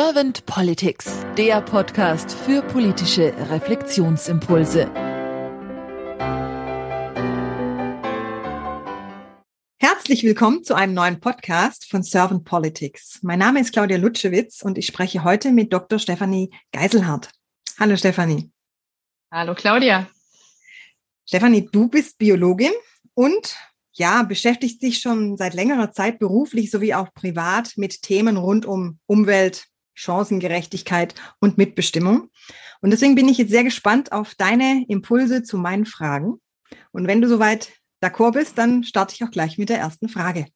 Servant Politics, der Podcast für politische Reflexionsimpulse. Herzlich willkommen zu einem neuen Podcast von Servant Politics. Mein Name ist Claudia Lutschewitz und ich spreche heute mit Dr. Stefanie Geiselhardt. Hallo Stefanie. Hallo Claudia. Stefanie, du bist Biologin und ja, beschäftigst dich schon seit längerer Zeit beruflich sowie auch privat mit Themen rund um Umwelt, Chancengerechtigkeit und Mitbestimmung. Und deswegen bin ich jetzt sehr gespannt auf deine Impulse zu meinen Fragen. Und wenn du soweit d'accord bist, dann starte ich auch gleich mit der ersten Frage.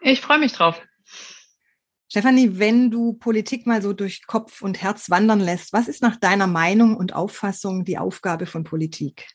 Ich freue mich drauf. Stefanie, wenn du Politik mal so durch Kopf und Herz wandern lässt, was ist nach deiner Meinung und Auffassung die Aufgabe von Politik?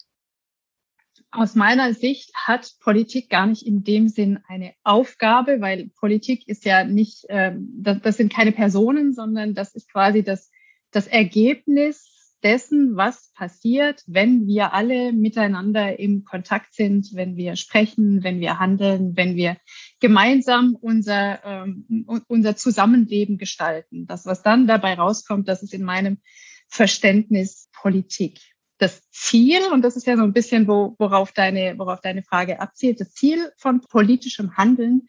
Aus meiner Sicht hat Politik gar nicht in dem Sinn eine Aufgabe, weil Politik ist ja nicht, äh, das, das sind keine Personen, sondern das ist quasi das, das Ergebnis dessen, was passiert, wenn wir alle miteinander im Kontakt sind, wenn wir sprechen, wenn wir handeln, wenn wir gemeinsam unser, ähm, unser Zusammenleben gestalten. Das, was dann dabei rauskommt, das ist in meinem Verständnis Politik das Ziel, und das ist ja so ein bisschen, wo, worauf, deine, worauf deine Frage abzielt, das Ziel von politischem Handeln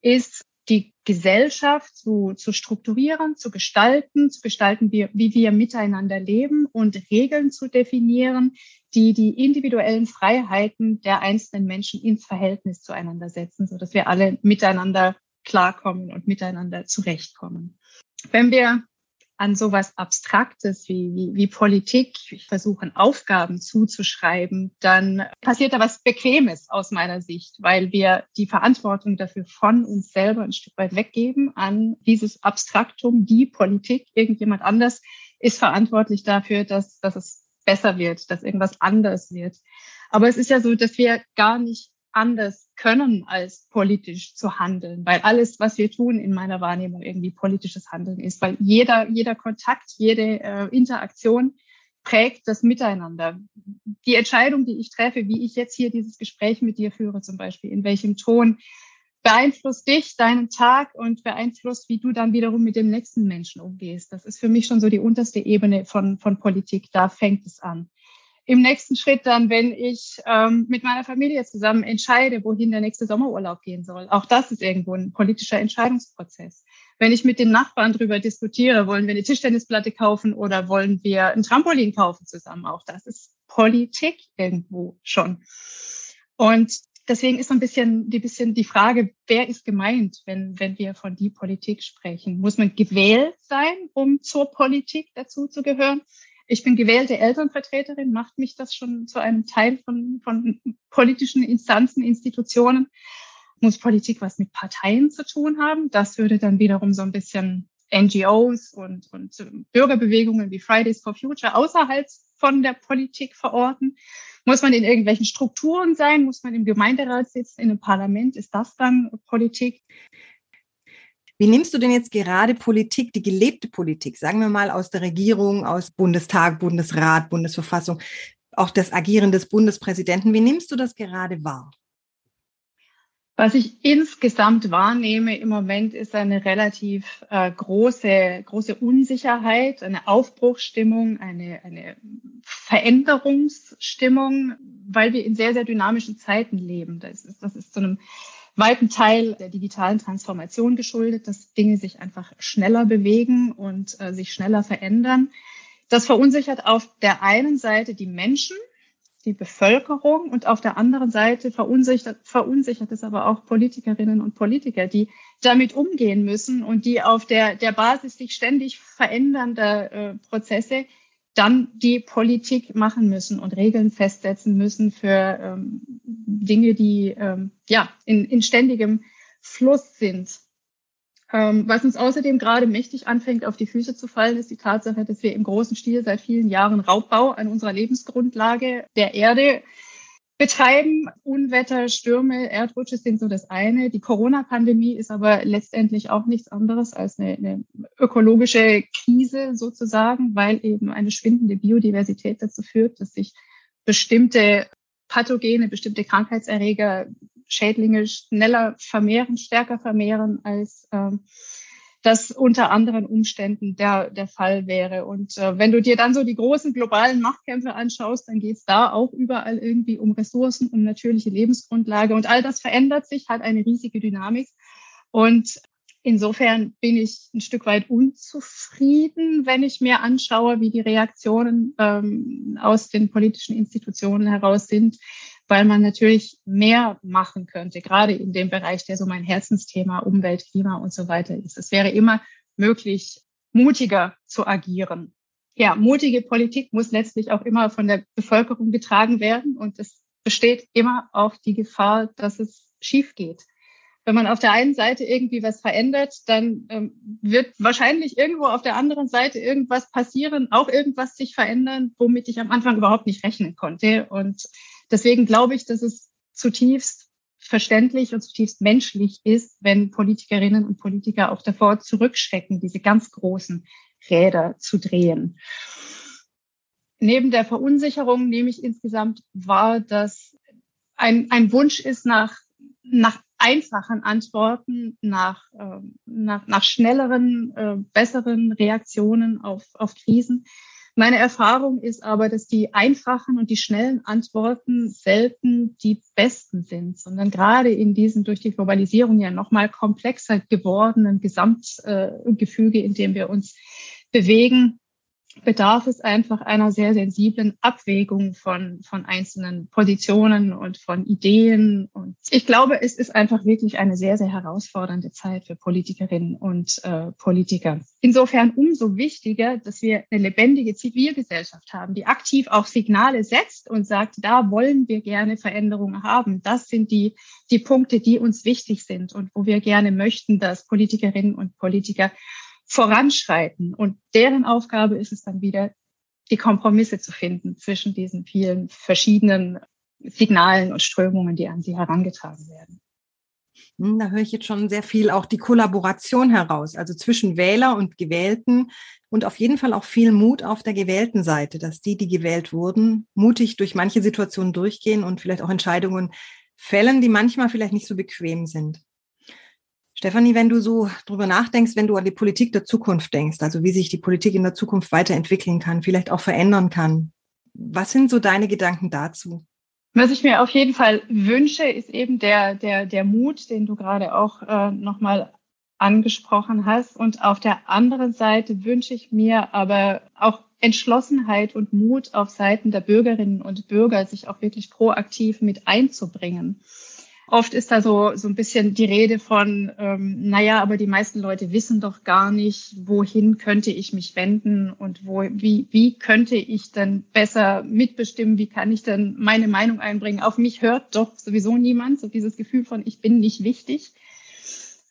ist, die Gesellschaft zu, zu strukturieren, zu gestalten, zu gestalten, wie, wie wir miteinander leben und Regeln zu definieren, die die individuellen Freiheiten der einzelnen Menschen ins Verhältnis zueinander setzen, so dass wir alle miteinander klarkommen und miteinander zurechtkommen. Wenn wir an sowas Abstraktes wie, wie, wie Politik versuchen, Aufgaben zuzuschreiben, dann passiert da was Bequemes aus meiner Sicht, weil wir die Verantwortung dafür von uns selber ein Stück weit weggeben an dieses Abstraktum, die Politik. Irgendjemand anders ist verantwortlich dafür, dass, dass es besser wird, dass irgendwas anders wird. Aber es ist ja so, dass wir gar nicht anders können, als politisch zu handeln, weil alles, was wir tun, in meiner Wahrnehmung irgendwie politisches Handeln ist, weil jeder, jeder Kontakt, jede äh, Interaktion prägt das Miteinander. Die Entscheidung, die ich treffe, wie ich jetzt hier dieses Gespräch mit dir führe, zum Beispiel, in welchem Ton, beeinflusst dich, deinen Tag und beeinflusst, wie du dann wiederum mit dem nächsten Menschen umgehst. Das ist für mich schon so die unterste Ebene von, von Politik. Da fängt es an im nächsten Schritt dann, wenn ich ähm, mit meiner Familie zusammen entscheide, wohin der nächste Sommerurlaub gehen soll. Auch das ist irgendwo ein politischer Entscheidungsprozess. Wenn ich mit den Nachbarn darüber diskutiere, wollen wir eine Tischtennisplatte kaufen oder wollen wir ein Trampolin kaufen zusammen, auch das ist Politik irgendwo schon. Und deswegen ist so ein bisschen die, bisschen die Frage, wer ist gemeint, wenn, wenn wir von die Politik sprechen? Muss man gewählt sein, um zur Politik dazu zu gehören? Ich bin gewählte Elternvertreterin, macht mich das schon zu einem Teil von, von politischen Instanzen, Institutionen. Muss Politik was mit Parteien zu tun haben? Das würde dann wiederum so ein bisschen NGOs und, und Bürgerbewegungen wie Fridays for Future außerhalb von der Politik verorten? Muss man in irgendwelchen Strukturen sein? Muss man im Gemeinderat sitzen, in einem Parlament? Ist das dann Politik? Wie nimmst du denn jetzt gerade Politik, die gelebte Politik, sagen wir mal aus der Regierung, aus Bundestag, Bundesrat, Bundesverfassung, auch das Agieren des Bundespräsidenten, wie nimmst du das gerade wahr? Was ich insgesamt wahrnehme im Moment ist eine relativ äh, große, große Unsicherheit, eine Aufbruchsstimmung, eine, eine Veränderungsstimmung, weil wir in sehr, sehr dynamischen Zeiten leben. Das ist, das ist zu einem weiten Teil der digitalen Transformation geschuldet, dass Dinge sich einfach schneller bewegen und äh, sich schneller verändern. Das verunsichert auf der einen Seite die Menschen, die Bevölkerung und auf der anderen Seite verunsichert, verunsichert es aber auch Politikerinnen und Politiker, die damit umgehen müssen und die auf der, der Basis sich ständig verändernder äh, Prozesse dann die Politik machen müssen und Regeln festsetzen müssen für ähm, Dinge, die ähm, ja in, in ständigem Fluss sind. Ähm, was uns außerdem gerade mächtig anfängt, auf die Füße zu fallen, ist die Tatsache, dass wir im großen Stil seit vielen Jahren Raubbau an unserer Lebensgrundlage der Erde betreiben. Unwetter, Stürme, Erdrutsche sind so das eine. Die Corona-Pandemie ist aber letztendlich auch nichts anderes als eine, eine, ökologische Krise sozusagen, weil eben eine schwindende Biodiversität dazu führt, dass sich bestimmte Pathogene, bestimmte Krankheitserreger, Schädlinge schneller vermehren, stärker vermehren als ähm, das unter anderen Umständen der, der Fall wäre. Und äh, wenn du dir dann so die großen globalen Machtkämpfe anschaust, dann geht es da auch überall irgendwie um Ressourcen, um natürliche Lebensgrundlage. Und all das verändert sich, hat eine riesige Dynamik. Und insofern bin ich ein Stück weit unzufrieden, wenn ich mir anschaue, wie die Reaktionen ähm, aus den politischen Institutionen heraus sind weil man natürlich mehr machen könnte, gerade in dem Bereich, der so mein Herzensthema Umwelt, Klima und so weiter ist. Es wäre immer möglich, mutiger zu agieren. Ja, mutige Politik muss letztlich auch immer von der Bevölkerung getragen werden und es besteht immer auch die Gefahr, dass es schief geht. Wenn man auf der einen Seite irgendwie was verändert, dann ähm, wird wahrscheinlich irgendwo auf der anderen Seite irgendwas passieren, auch irgendwas sich verändern, womit ich am Anfang überhaupt nicht rechnen konnte. Und Deswegen glaube ich, dass es zutiefst verständlich und zutiefst menschlich ist, wenn Politikerinnen und Politiker auch davor zurückschrecken, diese ganz großen Räder zu drehen. Neben der Verunsicherung nehme ich insgesamt wahr, dass ein, ein Wunsch ist nach, nach einfachen Antworten, nach, äh, nach, nach schnelleren, äh, besseren Reaktionen auf, auf Krisen. Meine Erfahrung ist aber, dass die einfachen und die schnellen Antworten selten die besten sind, sondern gerade in diesem durch die Globalisierung ja nochmal komplexer gewordenen Gesamtgefüge, in dem wir uns bewegen, bedarf es einfach einer sehr sensiblen Abwägung von, von einzelnen Positionen und von Ideen. Und ich glaube, es ist einfach wirklich eine sehr, sehr herausfordernde Zeit für Politikerinnen und äh, Politiker. Insofern umso wichtiger, dass wir eine lebendige Zivilgesellschaft haben, die aktiv auch Signale setzt und sagt, da wollen wir gerne Veränderungen haben. Das sind die, die Punkte, die uns wichtig sind und wo wir gerne möchten, dass Politikerinnen und Politiker voranschreiten. Und deren Aufgabe ist es dann wieder, die Kompromisse zu finden zwischen diesen vielen verschiedenen Signalen und Strömungen, die an sie herangetragen werden. Hm, da höre ich jetzt schon sehr viel auch die Kollaboration heraus, also zwischen Wähler und Gewählten und auf jeden Fall auch viel Mut auf der gewählten Seite, dass die, die gewählt wurden, mutig durch manche Situationen durchgehen und vielleicht auch Entscheidungen fällen, die manchmal vielleicht nicht so bequem sind. Stefanie, wenn du so drüber nachdenkst, wenn du an die Politik der Zukunft denkst, also wie sich die Politik in der Zukunft weiterentwickeln kann, vielleicht auch verändern kann, was sind so deine Gedanken dazu? Was ich mir auf jeden Fall wünsche, ist eben der, der, der Mut, den du gerade auch äh, nochmal angesprochen hast. Und auf der anderen Seite wünsche ich mir aber auch Entschlossenheit und Mut auf Seiten der Bürgerinnen und Bürger, sich auch wirklich proaktiv mit einzubringen. Oft ist da so, so ein bisschen die Rede von, ähm, naja, aber die meisten Leute wissen doch gar nicht, wohin könnte ich mich wenden und wo, wie, wie könnte ich dann besser mitbestimmen, wie kann ich dann meine Meinung einbringen. Auf mich hört doch sowieso niemand, so dieses Gefühl von, ich bin nicht wichtig.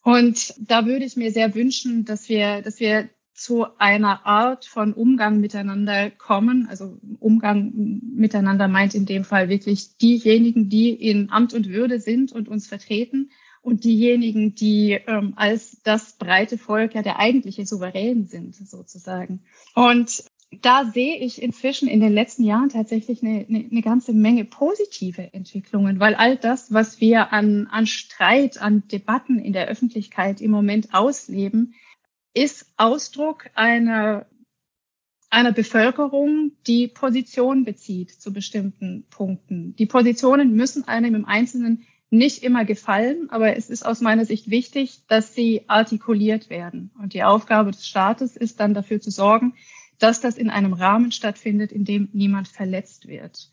Und da würde ich mir sehr wünschen, dass wir, dass wir zu einer Art von Umgang miteinander kommen. Also Umgang miteinander meint in dem Fall wirklich diejenigen, die in Amt und Würde sind und uns vertreten und diejenigen, die ähm, als das breite Volk ja der eigentliche Souverän sind, sozusagen. Und da sehe ich inzwischen in den letzten Jahren tatsächlich eine, eine, eine ganze Menge positive Entwicklungen, weil all das, was wir an, an Streit, an Debatten in der Öffentlichkeit im Moment ausleben, ist Ausdruck einer, einer Bevölkerung, die Position bezieht zu bestimmten Punkten. Die Positionen müssen einem im Einzelnen nicht immer gefallen, aber es ist aus meiner Sicht wichtig, dass sie artikuliert werden. Und die Aufgabe des Staates ist dann dafür zu sorgen, dass das in einem Rahmen stattfindet, in dem niemand verletzt wird.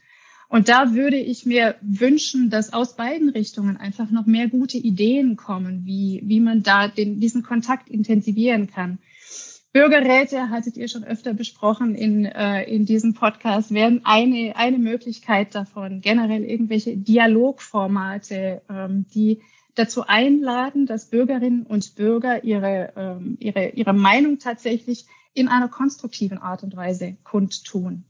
Und da würde ich mir wünschen, dass aus beiden Richtungen einfach noch mehr gute Ideen kommen, wie, wie man da den, diesen Kontakt intensivieren kann. Bürgerräte, hattet ihr schon öfter besprochen in, äh, in diesem Podcast, werden eine, eine Möglichkeit davon, generell irgendwelche Dialogformate, ähm, die dazu einladen, dass Bürgerinnen und Bürger ihre, ähm, ihre, ihre Meinung tatsächlich in einer konstruktiven Art und Weise kundtun.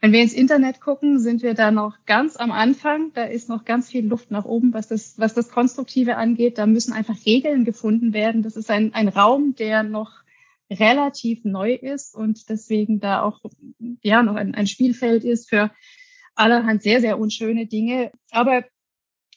Wenn wir ins Internet gucken, sind wir da noch ganz am Anfang. Da ist noch ganz viel Luft nach oben, was das, was das Konstruktive angeht. Da müssen einfach Regeln gefunden werden. Das ist ein, ein Raum, der noch relativ neu ist und deswegen da auch ja noch ein, ein Spielfeld ist für allerhand sehr, sehr unschöne Dinge. Aber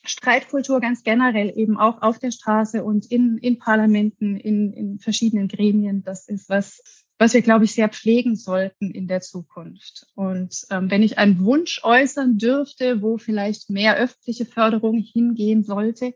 Streitkultur ganz generell eben auch auf der Straße und in, in Parlamenten, in, in verschiedenen Gremien. Das ist was, was wir, glaube ich, sehr pflegen sollten in der Zukunft. Und ähm, wenn ich einen Wunsch äußern dürfte, wo vielleicht mehr öffentliche Förderung hingehen sollte,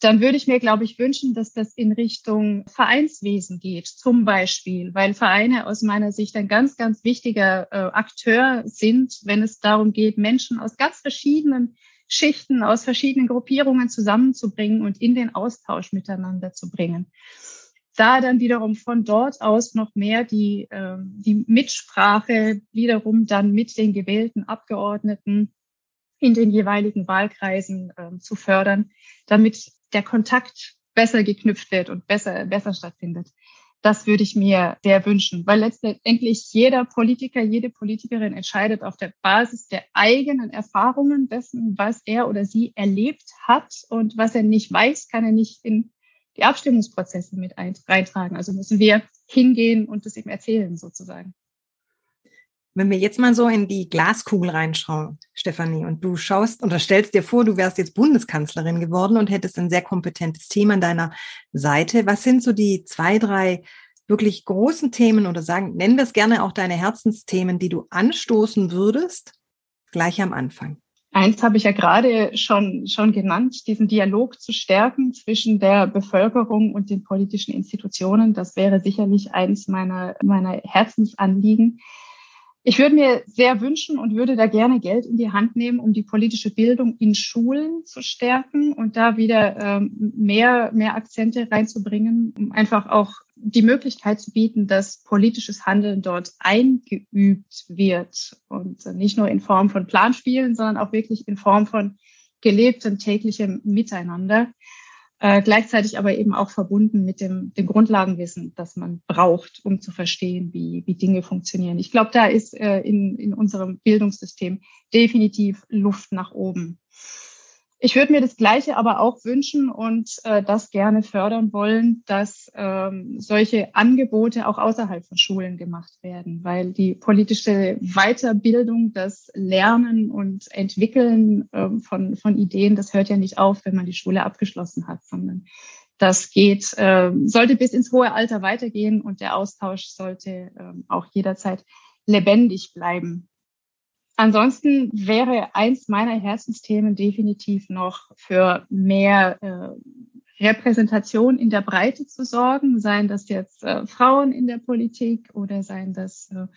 dann würde ich mir, glaube ich, wünschen, dass das in Richtung Vereinswesen geht, zum Beispiel, weil Vereine aus meiner Sicht ein ganz, ganz wichtiger äh, Akteur sind, wenn es darum geht, Menschen aus ganz verschiedenen Schichten, aus verschiedenen Gruppierungen zusammenzubringen und in den Austausch miteinander zu bringen da dann wiederum von dort aus noch mehr die, äh, die Mitsprache wiederum dann mit den gewählten Abgeordneten in den jeweiligen Wahlkreisen äh, zu fördern, damit der Kontakt besser geknüpft wird und besser, besser stattfindet. Das würde ich mir sehr wünschen, weil letztendlich jeder Politiker, jede Politikerin entscheidet auf der Basis der eigenen Erfahrungen dessen, was er oder sie erlebt hat und was er nicht weiß, kann er nicht in die Abstimmungsprozesse mit reintragen. Also müssen wir hingehen und das eben erzählen sozusagen. Wenn wir jetzt mal so in die Glaskugel reinschauen, Stefanie, und du schaust oder stellst dir vor, du wärst jetzt Bundeskanzlerin geworden und hättest ein sehr kompetentes Team an deiner Seite. Was sind so die zwei, drei wirklich großen Themen oder sagen, nenn das gerne auch deine Herzensthemen, die du anstoßen würdest, gleich am Anfang? Eins habe ich ja gerade schon, schon genannt, diesen Dialog zu stärken zwischen der Bevölkerung und den politischen Institutionen. Das wäre sicherlich eins meiner, meiner Herzensanliegen. Ich würde mir sehr wünschen und würde da gerne Geld in die Hand nehmen, um die politische Bildung in Schulen zu stärken und da wieder ähm, mehr, mehr Akzente reinzubringen, um einfach auch die Möglichkeit zu bieten, dass politisches Handeln dort eingeübt wird und nicht nur in Form von Planspielen, sondern auch wirklich in Form von gelebtem täglichem Miteinander. Äh, gleichzeitig aber eben auch verbunden mit dem, dem Grundlagenwissen, das man braucht, um zu verstehen, wie, wie Dinge funktionieren. Ich glaube, da ist äh, in, in unserem Bildungssystem definitiv Luft nach oben. Ich würde mir das Gleiche aber auch wünschen und äh, das gerne fördern wollen, dass ähm, solche Angebote auch außerhalb von Schulen gemacht werden, weil die politische Weiterbildung, das Lernen und Entwickeln ähm, von, von Ideen, das hört ja nicht auf, wenn man die Schule abgeschlossen hat, sondern das geht, äh, sollte bis ins hohe Alter weitergehen und der Austausch sollte äh, auch jederzeit lebendig bleiben. Ansonsten wäre eins meiner Herzensthemen definitiv noch für mehr äh, Repräsentation in der Breite zu sorgen, seien das jetzt äh, Frauen in der Politik oder seien das äh,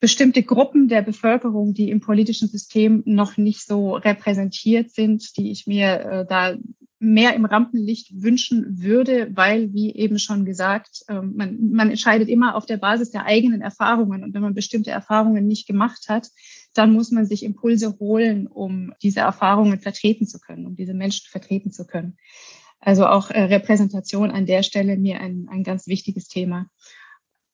bestimmte Gruppen der Bevölkerung, die im politischen System noch nicht so repräsentiert sind, die ich mir äh, da mehr im Rampenlicht wünschen würde, weil, wie eben schon gesagt, ähm, man, man entscheidet immer auf der Basis der eigenen Erfahrungen. Und wenn man bestimmte Erfahrungen nicht gemacht hat, dann muss man sich Impulse holen, um diese Erfahrungen vertreten zu können, um diese Menschen vertreten zu können. Also auch äh, Repräsentation an der Stelle mir ein, ein ganz wichtiges Thema.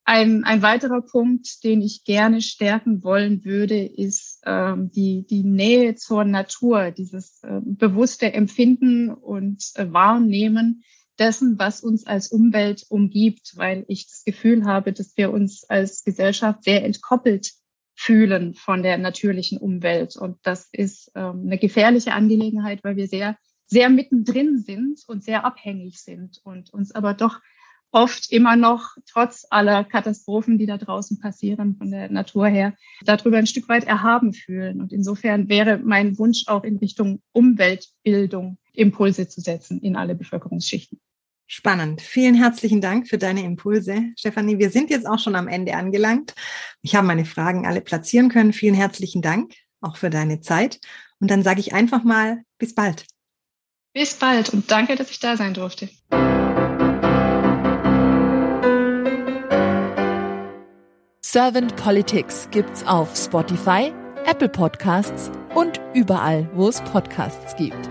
Ein, ein weiterer Punkt, den ich gerne stärken wollen würde, ist ähm, die, die Nähe zur Natur, dieses äh, bewusste Empfinden und äh, Wahrnehmen dessen, was uns als Umwelt umgibt, weil ich das Gefühl habe, dass wir uns als Gesellschaft sehr entkoppelt fühlen von der natürlichen Umwelt. Und das ist ähm, eine gefährliche Angelegenheit, weil wir sehr, sehr mittendrin sind und sehr abhängig sind und uns aber doch oft immer noch, trotz aller Katastrophen, die da draußen passieren von der Natur her, darüber ein Stück weit erhaben fühlen. Und insofern wäre mein Wunsch auch in Richtung Umweltbildung Impulse zu setzen in alle Bevölkerungsschichten. Spannend. Vielen herzlichen Dank für deine Impulse, Stefanie. Wir sind jetzt auch schon am Ende angelangt. Ich habe meine Fragen alle platzieren können. Vielen herzlichen Dank auch für deine Zeit. Und dann sage ich einfach mal bis bald. Bis bald und danke, dass ich da sein durfte. Servant Politics gibt's auf Spotify, Apple Podcasts und überall, wo es Podcasts gibt.